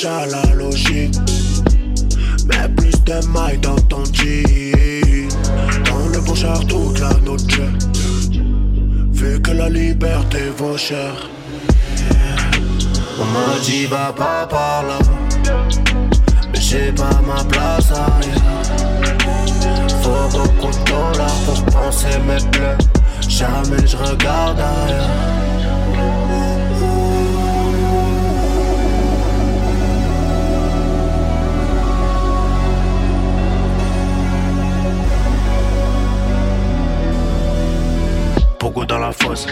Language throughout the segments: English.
déjà la logique. Mais plus de mailles dans ton jean. Dans le bouchard toute la noche Vu que la liberté vaut cher. On m'a dit va pas par là. Mais j'ai pas ma place ailleurs. Faut beaucoup de dollars pour penser mes pleurs Jamais je regarde ailleurs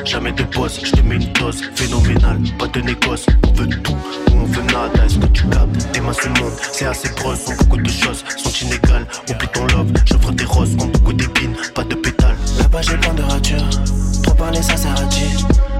jamais de pause, je te mets une dose. Phénoménale, pas de négoce, on veut tout, ou on veut nada, est-ce que tu captes Tes mains se monde, c'est assez proche, sont beaucoup de choses sont inégales, oublie ton love, j'offre des roses, ont beaucoup d'épines, pas de pétales. Là-bas j'ai plein de ratures, trop parler ça sert à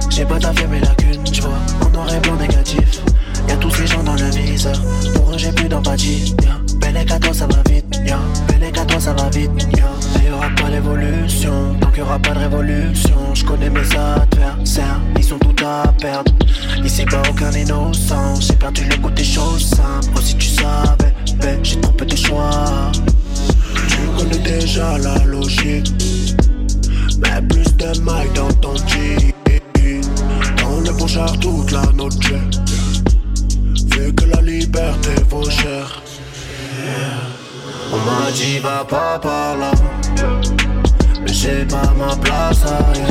j'ai pas d'avion mes lacunes, tu vois, en noir et blanc négatif, y'a tous ces gens dans le viseur, pour eux j'ai plus d'empathie. Belle à toi ça va vite, yeah. Belle à toi ça va vite, yeah. Mais y'aura pas d'évolution, tant qu'il aura pas de révolution. Je connais mes adversaires, ils sont tout à perdre. Ici pas aucun innocent, j'ai perdu le goût des choses simples. Oh si tu savais, ben, j'ai trop peu de choix. Tu connais déjà la logique, mais plus de mailles dans ton jean. Dans le bon toute la noche, vu que la liberté vaut cher. On m'a dit va pas par là. Mais j'ai pas ma place ailleurs.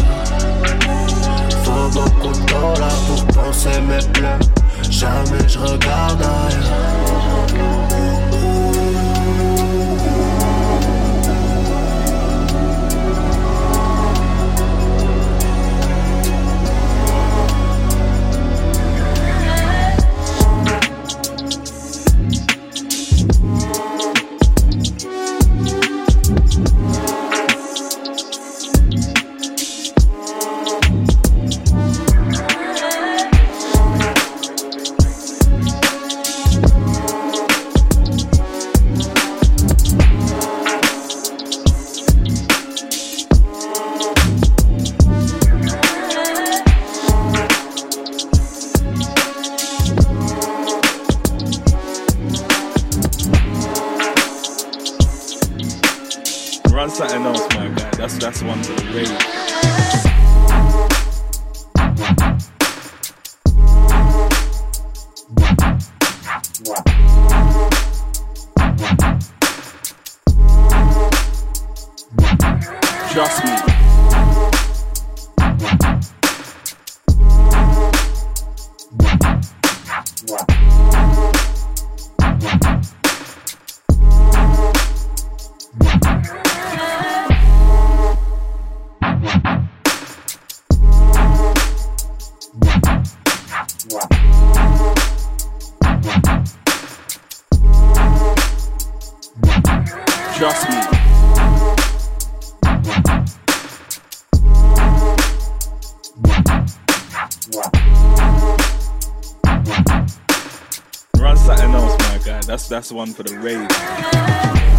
Faut beaucoup de dollars pour penser mes pleurs. Jamais je regarde ailleurs that's that's one for the rave.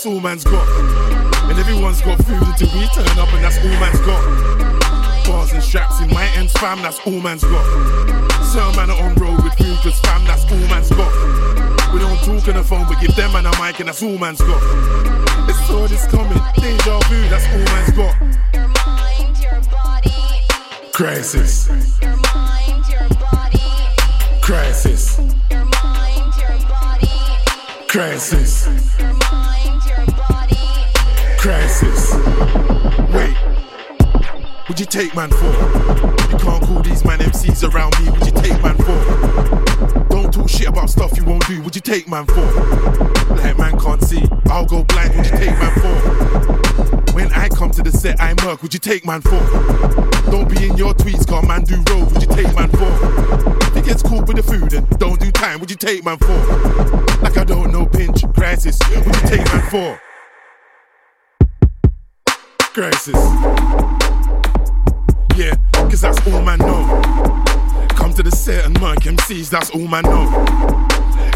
That's all man's got. And everyone's got food until we turn up, and that's all man's got. Bars and straps in my ends, fam, that's all man's got. Certain man are on road with food, cause fam, that's all man's got. We don't talk on the phone, but give them man a mic, and that's all man's got. It's all this coming, deja vu, that's all man's got. Crisis. Crisis. Crisis. Crisis. Would you take man for? You can't call these man MCs around me. Would you take man for? Don't talk shit about stuff you won't do. Would you take man for? Like man can't see. I'll go blind. Would you take man for? When I come to the set, I murk. Would you take man for? Don't be in your tweets, car man do road. Would you take man for? He gets caught with the food and don't do time, would you take man for? Like I don't know pinch crisis. Would you take man for? crisis. Yeah, cause that's all man know. Come to the set and murk MCs, that's all man know.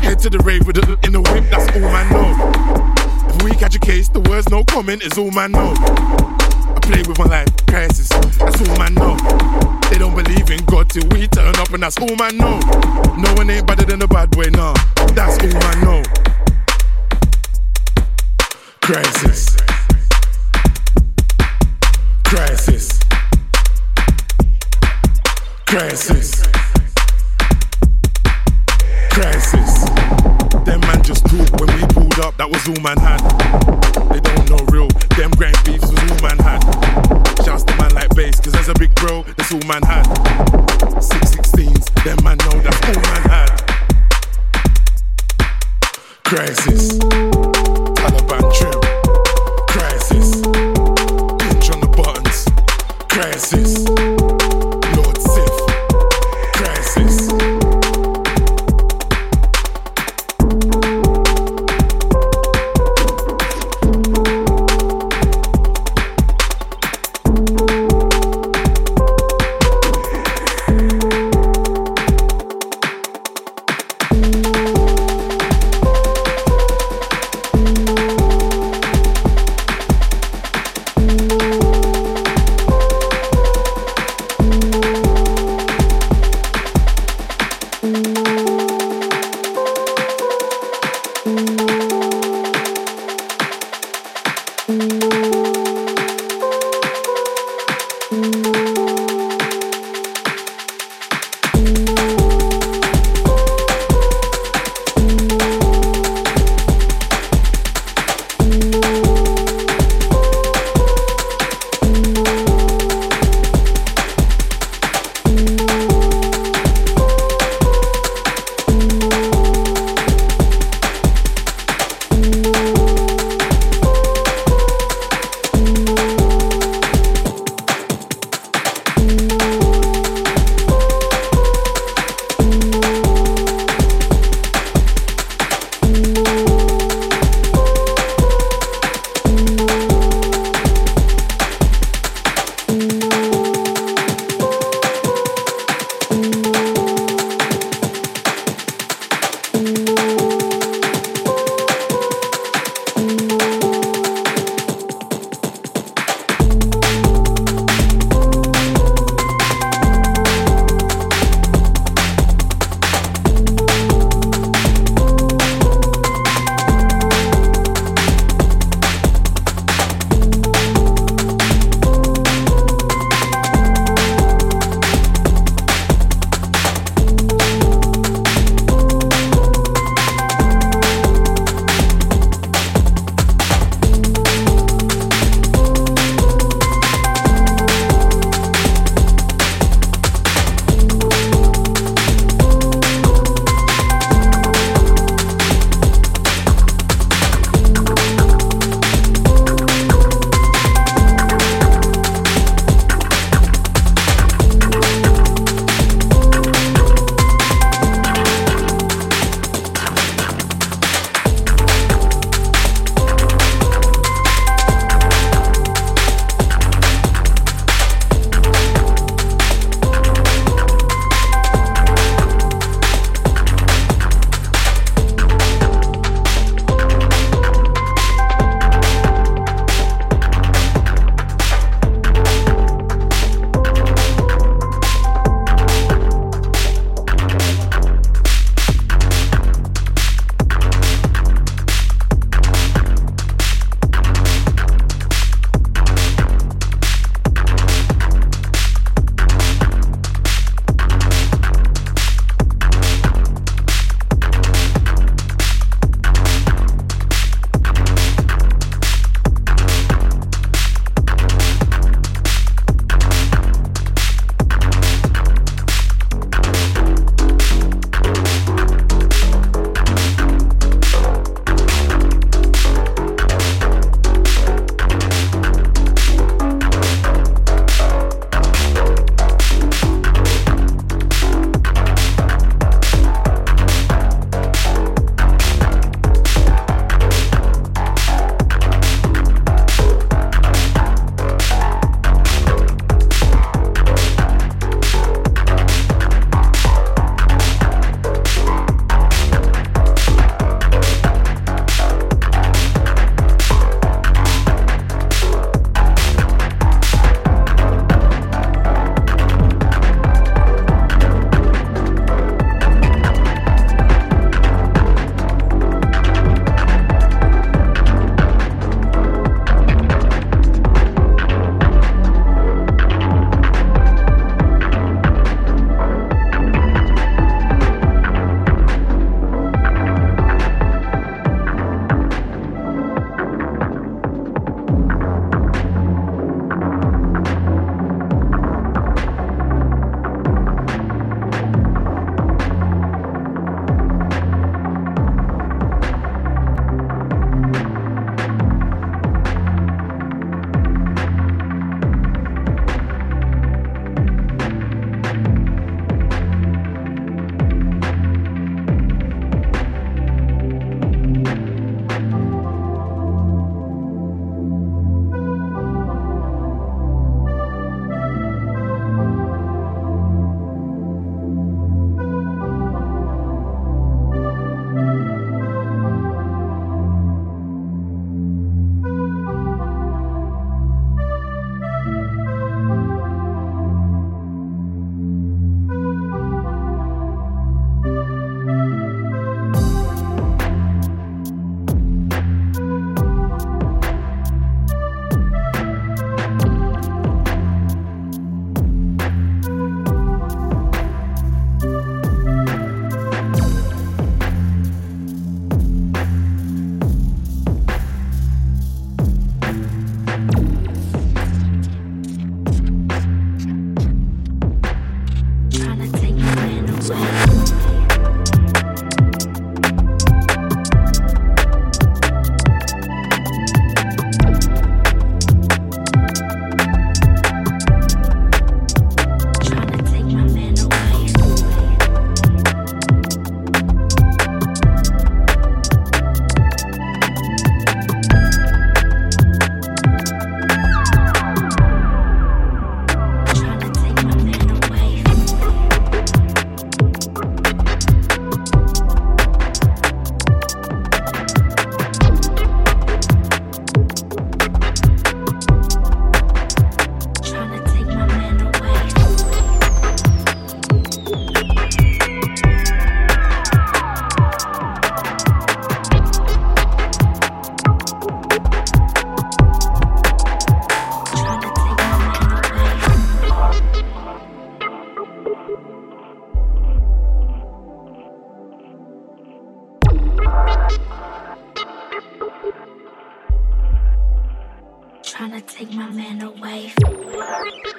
Head to the rave with it in the whip, that's all man know. If we catch a case, the words no comment is all man know. I play with my life, crisis, that's all man know. They don't believe in God till we turn up, and that's all man know. No one ain't better than a bad boy, nah, that's all man know. Crisis. Crisis. Crisis. Them man just talk when we pulled up, that was all man had. Tune. my man do